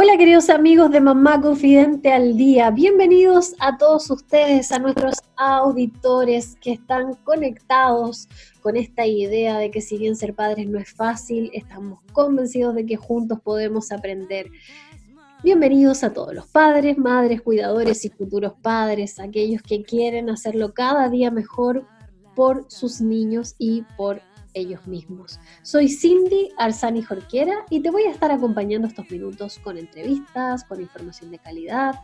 Hola queridos amigos de Mamá Confidente al Día, bienvenidos a todos ustedes, a nuestros auditores que están conectados con esta idea de que si bien ser padres no es fácil, estamos convencidos de que juntos podemos aprender. Bienvenidos a todos los padres, madres, cuidadores y futuros padres, aquellos que quieren hacerlo cada día mejor por sus niños y por ellos mismos. Soy Cindy Arzani Jorquera y te voy a estar acompañando estos minutos con entrevistas, con información de calidad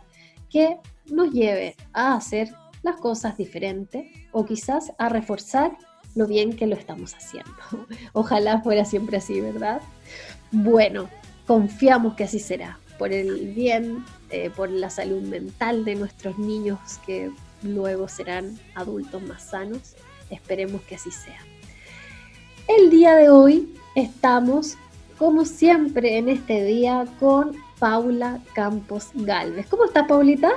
que nos lleve a hacer las cosas diferentes o quizás a reforzar lo bien que lo estamos haciendo. Ojalá fuera siempre así, ¿verdad? Bueno, confiamos que así será, por el bien, eh, por la salud mental de nuestros niños que luego serán adultos más sanos. Esperemos que así sea. El día de hoy estamos, como siempre en este día, con Paula Campos Galvez. ¿Cómo estás, Paulita?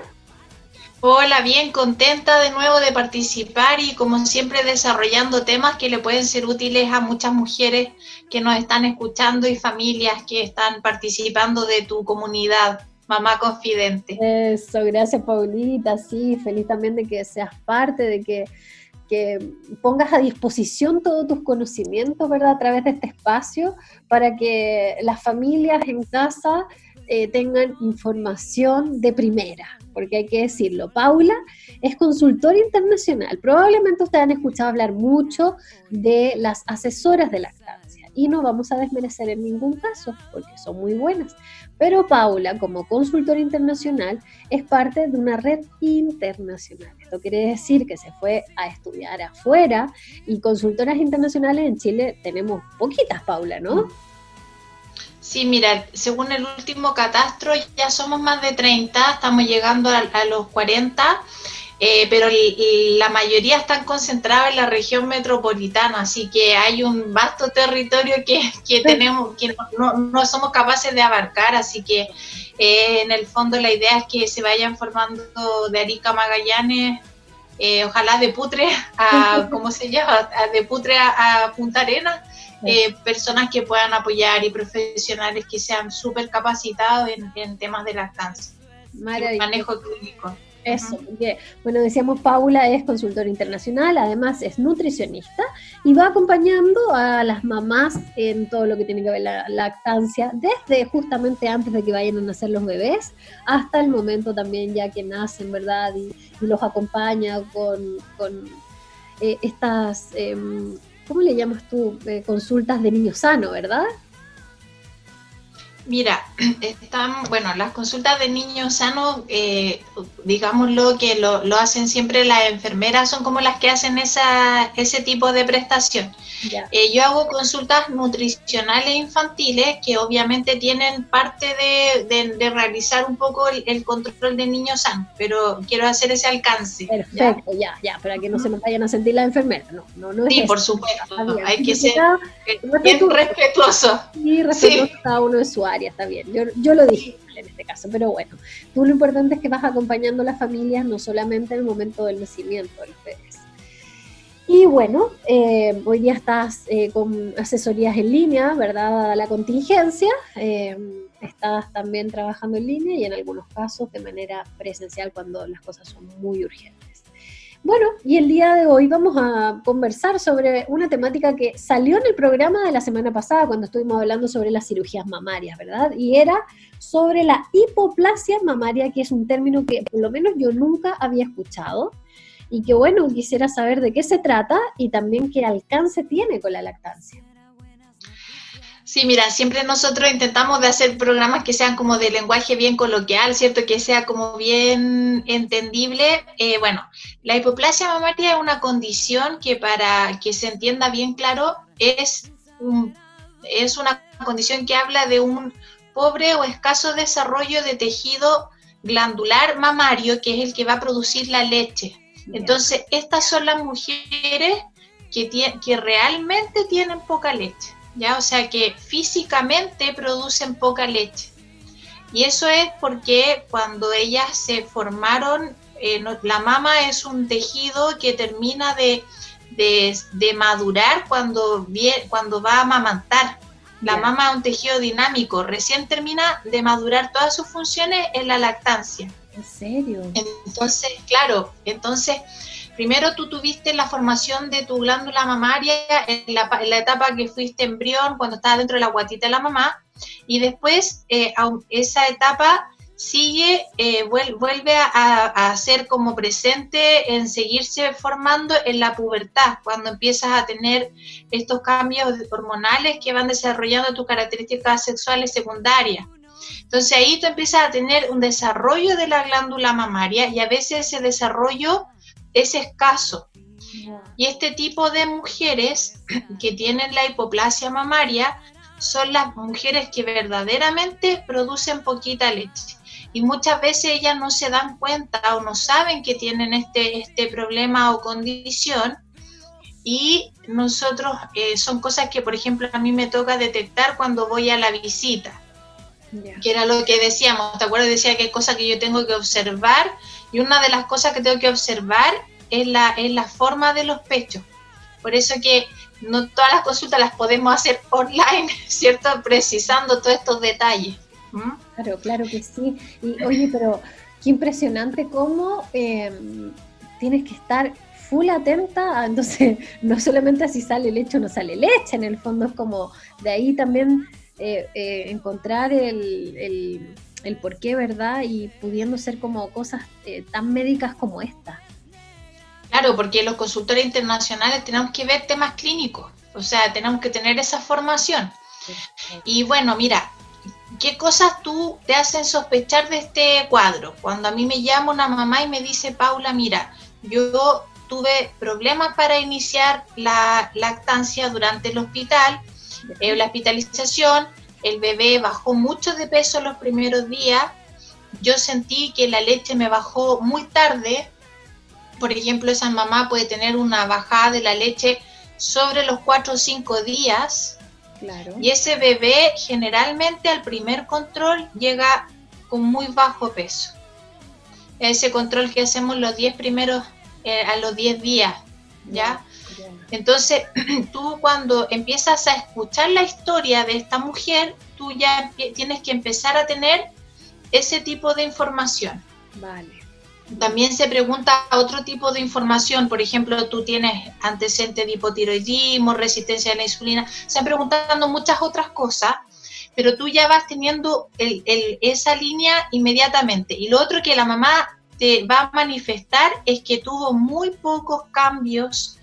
Hola, bien contenta de nuevo de participar y como siempre desarrollando temas que le pueden ser útiles a muchas mujeres que nos están escuchando y familias que están participando de tu comunidad. Mamá Confidente. Eso, gracias Paulita, sí, feliz también de que seas parte, de que que pongas a disposición todos tus conocimientos, ¿verdad? A través de este espacio para que las familias en casa eh, tengan información de primera, porque hay que decirlo. Paula es consultora internacional. Probablemente ustedes han escuchado hablar mucho de las asesoras de lactancia y no vamos a desmerecer en ningún caso, porque son muy buenas. Pero Paula, como consultora internacional, es parte de una red internacional. Esto quiere decir que se fue a estudiar afuera y consultoras internacionales en Chile tenemos poquitas, Paula, ¿no? Sí, mira, según el último catastro ya somos más de 30, estamos llegando a, los 40 eh, pero la mayoría están concentradas en la región metropolitana, así que hay un vasto territorio que, tenemos, que no, somos capaces de abarcar, así que eh, en el fondo la idea es que se vayan formando de Arica Magallanes, eh, ojalá de Putre a, ¿cómo se llama? de Putre a, Punta Arenas, personas que puedan apoyar y profesionales que sean súper capacitados en, temas de lactancia, manejo clínico. Eso, bueno, decíamos, Paula es consultora internacional, además es nutricionista y va acompañando a las mamás en todo lo que tiene que ver la lactancia, desde justamente antes de que vayan a nacer los bebés hasta el momento también ya que nacen, ¿verdad? Y, los acompaña con, eh, estas, em, ¿cómo le llamas tú? Eh, consultas de niño sano, ¿verdad? Mira, están, bueno, las consultas de niños sanos, eh, digámoslo que lo, lo, hacen siempre las enfermeras, son como las que hacen esa, ese tipo de prestación. Eh, yo hago consultas nutricionales infantiles que obviamente tienen parte de, de, realizar un poco el, control de niños sanos, pero quiero hacer ese alcance. Perfecto, ya, ya, para que no se nos vayan a sentir las enfermeras, no, no, no Sí, por supuesto, hay que ser respetuoso. Sí, respetuoso cada uno de su área, está bien, yo, yo lo dije en este caso, pero bueno, tú lo importante es que vas acompañando a las familias no solamente en el momento del nacimiento del bebé, y bueno, eh, hoy día estás eh, con asesorías en línea, ¿verdad? La contingencia. Eh, estás también trabajando en línea y en algunos casos de manera presencial cuando las cosas son muy urgentes. Bueno, y el día de hoy vamos a conversar sobre una temática que salió en el programa de la semana pasada cuando estuvimos hablando sobre las cirugías mamarias, ¿verdad? Y era sobre la hipoplasia mamaria, que es un término que por lo menos yo nunca había escuchado y que bueno, quisiera saber de qué se trata y también qué alcance tiene con la lactancia. Sí, mira, siempre nosotros intentamos de hacer programas que sean como de lenguaje bien coloquial, ¿cierto? Que sea como bien entendible. Eh, bueno, la hipoplasia mamaria es una condición que para que se entienda bien claro es, es una condición que habla de un pobre o escaso desarrollo de tejido glandular mamario, que es el que va a producir la leche. Entonces, estas son las mujeres que, que realmente tienen poca leche, ¿ya? O sea, que físicamente producen poca leche. Y eso es porque cuando ellas se formaron, eh, la mama es un tejido que termina de, de, madurar cuando, cuando va a amamantar. La mama es un tejido dinámico, recién termina de madurar todas sus funciones en la lactancia. ¿En serio? Entonces, claro, entonces, primero tú tuviste la formación de tu glándula mamaria en la, etapa que fuiste embrión, cuando estaba dentro de la guatita de la mamá, y después eh, esa etapa sigue, eh, vuelve a, ser como presente en seguirse formando en la pubertad, cuando empiezas a tener estos cambios hormonales que van desarrollando tus características sexuales secundarias. Entonces ahí tú empiezas a tener un desarrollo de la glándula mamaria y a veces ese desarrollo es escaso. Y este tipo de mujeres que tienen la hipoplasia mamaria son las mujeres que verdaderamente producen poquita leche. Y muchas veces ellas no se dan cuenta o no saben que tienen este, este problema o condición. Y nosotros eh, son cosas que por ejemplo a mí me toca detectar cuando voy a la visita que era lo que decíamos, ¿te acuerdas? Decía que hay cosas que yo tengo que observar y una de las cosas que tengo que observar es la, es la forma de los pechos. Por eso que no todas las consultas las podemos hacer online, ¿cierto? Precisando todos estos detalles. Claro, claro que sí. Y oye, pero qué impresionante cómo em, tienes que estar full atenta, entonces no solamente si sale leche o no sale leche, en el fondo es como de ahí también eh, eh, encontrar el, por qué, ¿verdad? Y pudiendo ser como cosas eh, tan médicas como esta. Claro, porque los consultores internacionales tenemos que ver temas clínicos, o sea, tenemos que tener esa formación. Y bueno, mira, ¿Qué cosas tú te hacen sospechar de este cuadro? Cuando a mí me llama una mamá y me dice, Paula, mira, yo tuve problemas para iniciar la lactancia durante el hospital, eh, la hospitalización, el bebé bajó mucho de peso los primeros días, yo sentí que la leche me bajó muy tarde, por ejemplo, esa mamá puede tener una bajada de la leche sobre los 4 o 5 días, y ese bebé generalmente al primer control llega con muy bajo peso. Ese control que hacemos los 10 primeros, eh, a los 10 días, ¿ya? Entonces, tú cuando empiezas a escuchar la historia de esta mujer, tú ya tienes que empezar a tener ese tipo de información. Vale. También se pregunta otro tipo de información, por ejemplo, tú tienes antecedentes de hipotiroidismo, resistencia a la insulina, se han preguntando muchas otras cosas, pero tú ya vas teniendo esa línea inmediatamente. Y lo otro que la mamá te va a manifestar es que tuvo muy pocos cambios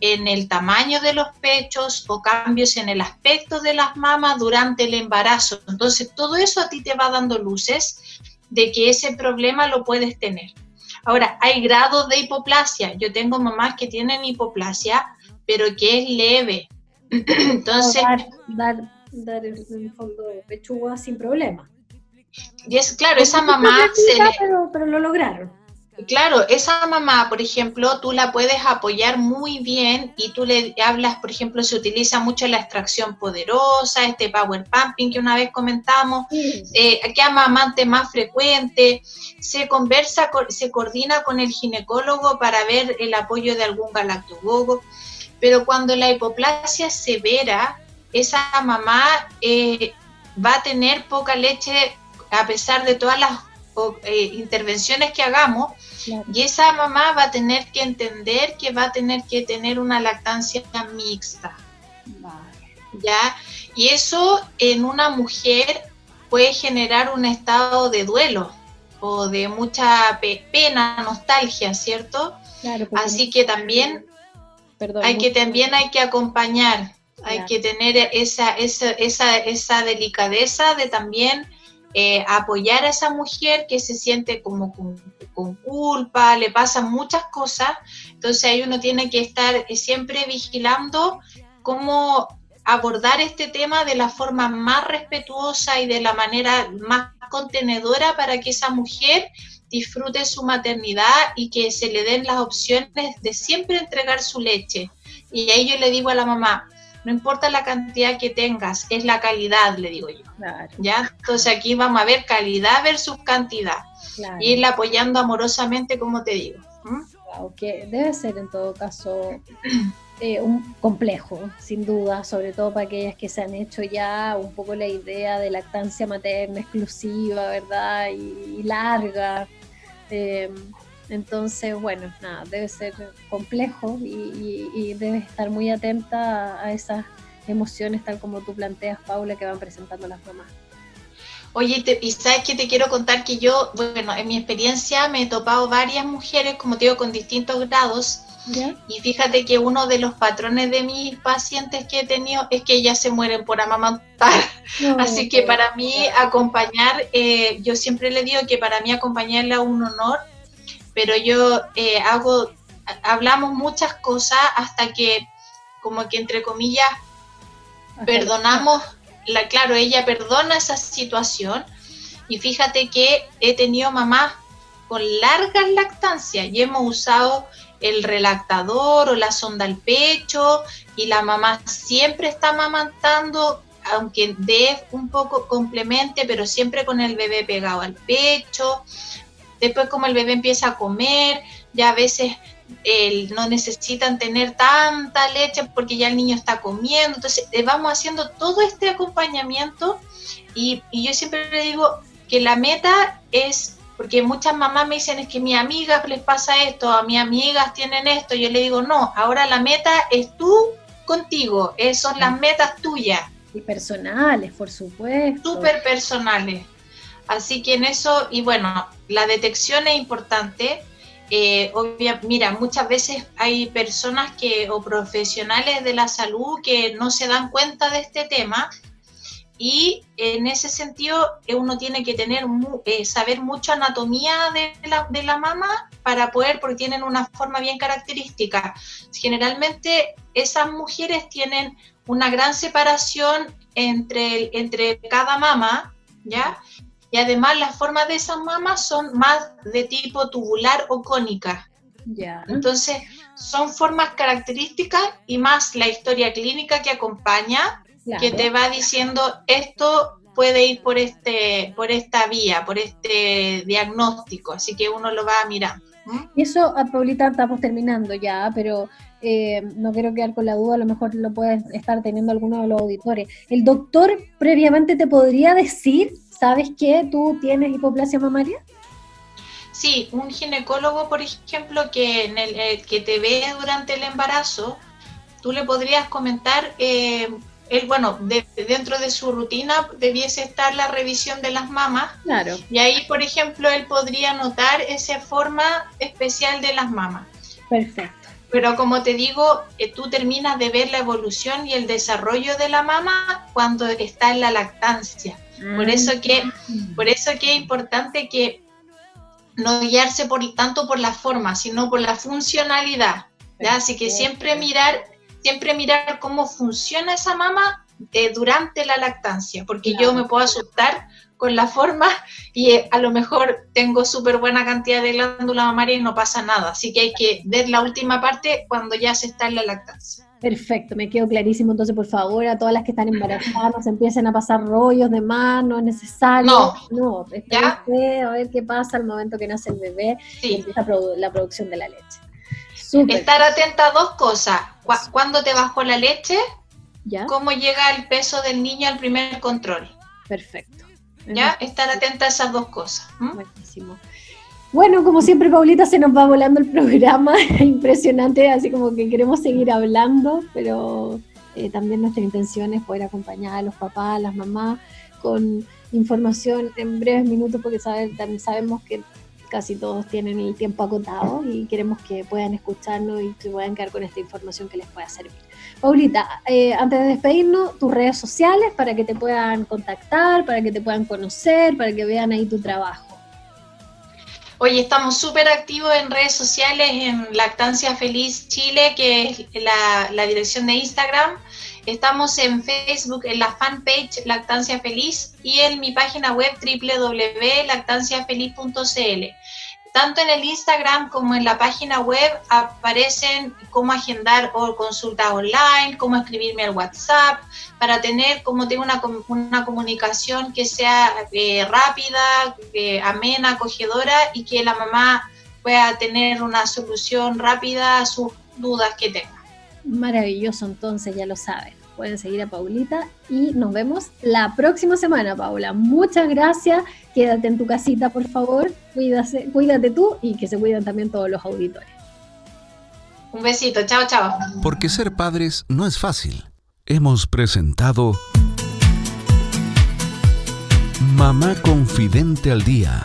en el tamaño de los pechos o cambios en el aspecto de las mamas durante el embarazo. Entonces, todo eso a ti te va dando luces de que ese problema lo puedes tener. Ahora, hay grados de hipoplasia. Yo tengo mamás que tienen hipoplasia, pero que es leve. Entonces... Dar, dar, en el fondo pechuga sin problema. Y es claro, esa mamá se pero, pero lo lograron. Claro, esa mamá, por ejemplo, tú la puedes apoyar muy bien y tú le hablas, por ejemplo, se utiliza mucho la extracción poderosa, este power pumping que una vez comentamos, eh, que amamante más frecuente, se conversa, se coordina con el ginecólogo para ver el apoyo de algún galactogogo, pero cuando la hipoplasia es severa, esa mamá eh, va a tener poca leche a pesar de todas las eh, intervenciones que hagamos, y esa mamá va a tener que entender que va a tener que tener una lactancia mixta. ¿Ya? Y eso en una mujer puede generar un estado de duelo o de mucha pena, nostalgia, ¿cierto? Así que también hay que también hay que acompañar, hay que tener esa, esa, esa, esa delicadeza de también eh, apoyar a esa mujer que se siente como con, culpa, le pasan muchas cosas, entonces ahí uno tiene que estar eh, siempre vigilando cómo abordar este tema de la forma más respetuosa y de la manera más contenedora para que esa mujer disfrute su maternidad y que se le den las opciones de siempre entregar su leche. Y ahí yo le digo a la mamá, no importa la cantidad que tengas, es la calidad, le digo yo. ¿Ya? Entonces aquí vamos a ver calidad versus cantidad. Y irla apoyando amorosamente, como te digo. debe ser en todo caso eh, un complejo, sin duda, sobre todo para aquellas que se han hecho ya un poco la idea de lactancia materna exclusiva, ¿verdad? Y, larga. Em, entonces, bueno, nada, debe ser complejo y, y, debes estar muy atenta a esas emociones, tal como tú planteas, Paula, que van presentando las mamás. Oye, y sabes que te quiero contar que yo, bueno, en mi experiencia me he topado varias mujeres, como te digo, con distintos grados. Y fíjate que uno de los patrones de mis pacientes que he tenido es que ellas se mueren por amamantar. Así que para mí acompañar, eh, yo siempre le digo que para mí acompañarla es un honor, pero yo eh, hago, hablamos muchas cosas hasta que, como que entre comillas, perdonamos la, claro, ella perdona esa situación y fíjate que he tenido mamás con largas lactancias y hemos usado el relactador o la sonda al pecho y la mamá siempre está amamantando, aunque dé un poco complemente, pero siempre con el bebé pegado al pecho. Después como el bebé empieza a comer, ya a veces no necesitan tener tanta leche porque ya el niño está comiendo. Entonces, eh, vamos haciendo todo este acompañamiento y, yo siempre le digo que la meta es, porque muchas mamás me dicen es que a mis amigas les pasa esto, a mis amigas tienen esto, yo le digo, no, ahora la meta es tú contigo, son las metas tuyas. Y personales, por supuesto. Súper personales. Así que en eso, y bueno, la detección es importante, eh, mira, muchas veces hay personas que o profesionales de la salud que no se dan cuenta de este tema y en ese sentido eh, uno tiene que tener eh, saber mucho anatomía de la, de la mama para poder, porque tienen una forma bien característica. Generalmente esas mujeres tienen una gran separación entre, entre cada mama, ¿ya? Y además las formas de esas mamas son más de tipo tubular o cónica. Entonces, son formas características y más la historia clínica que acompaña, que te va diciendo esto puede ir por este por esta vía, por este diagnóstico, así que uno lo va mirar. Y eso, a Paulita, estamos terminando ya, pero eh, no quiero quedar con la duda, a lo mejor lo puede estar teniendo alguno de los auditores. ¿El doctor previamente te podría decir ¿sabes que tú tienes hipoplasia mamaria? Sí, un ginecólogo, por ejemplo, que, en el, eh, que te ve durante el embarazo, tú le podrías comentar, eh, él, bueno, dentro de su rutina debiese estar la revisión de las mamas. Claro. Y ahí, por ejemplo, él podría notar esa forma especial de las mamas. Perfecto. Pero como te digo, eh, tú terminas de ver la evolución y el desarrollo de la mama cuando está en la lactancia. Por eso que, por eso que es importante que no guiarse por tanto por la forma, sino por la funcionalidad. Así que siempre mirar, siempre mirar cómo funciona esa mama eh, durante la lactancia, porque yo me puedo asustar con la forma y eh, a lo mejor tengo súper buena cantidad de glándula mamaria y no pasa nada. Así que hay que ver la última parte cuando ya se está en la lactancia. Perfecto, me quedó clarísimo. Entonces, por favor, a todas las que están embarazadas, empiecen a pasar rollos de más, no es necesario. No, no a ver qué pasa al momento que nace el bebé y empieza la producción de la leche. Estar atenta a dos cosas. ¿Cuándo te bajó la leche? ¿Ya? ¿Cómo llega el peso del niño al primer control? Perfecto. ¿Ya? Estar atenta a esas dos cosas. Buenísimo. Bueno, como siempre, Paulita, se nos va volando el programa, impresionante, así como que queremos seguir hablando, pero eh, también nuestra intención es poder acompañar a los papás, a las mamás, con información en breves minutos, porque también sabemos que casi todos tienen el tiempo acotado y queremos que puedan escucharnos y que puedan quedar con esta información que les pueda servir. Paulita, eh, antes de despedirnos, tus redes sociales para que te puedan contactar, para que te puedan conocer, para que vean ahí tu trabajo. Oye, estamos súper activos en redes sociales, en Lactancia Feliz Chile, que es la, la, dirección de Instagram. Estamos en Facebook, en la fanpage Lactancia Feliz y en mi página web www.lactanciafeliz.cl. Tanto en el Instagram como en la página web aparecen cómo agendar consultas online, cómo escribirme al WhatsApp, para tener, como tengo una, una comunicación que sea eh, rápida, eh, amena, acogedora y que la mamá pueda tener una solución rápida a sus dudas que tenga. Maravilloso, entonces ya lo saben. Pueden seguir a Paulita y nos vemos la próxima semana, Paula. Muchas gracias. Quédate en tu casita, por favor. Cuídate, cuídate tú y que se cuiden también todos los auditores. Un besito, chao, chao. Porque ser padres no es fácil. Hemos presentado Mamá Confidente al Día,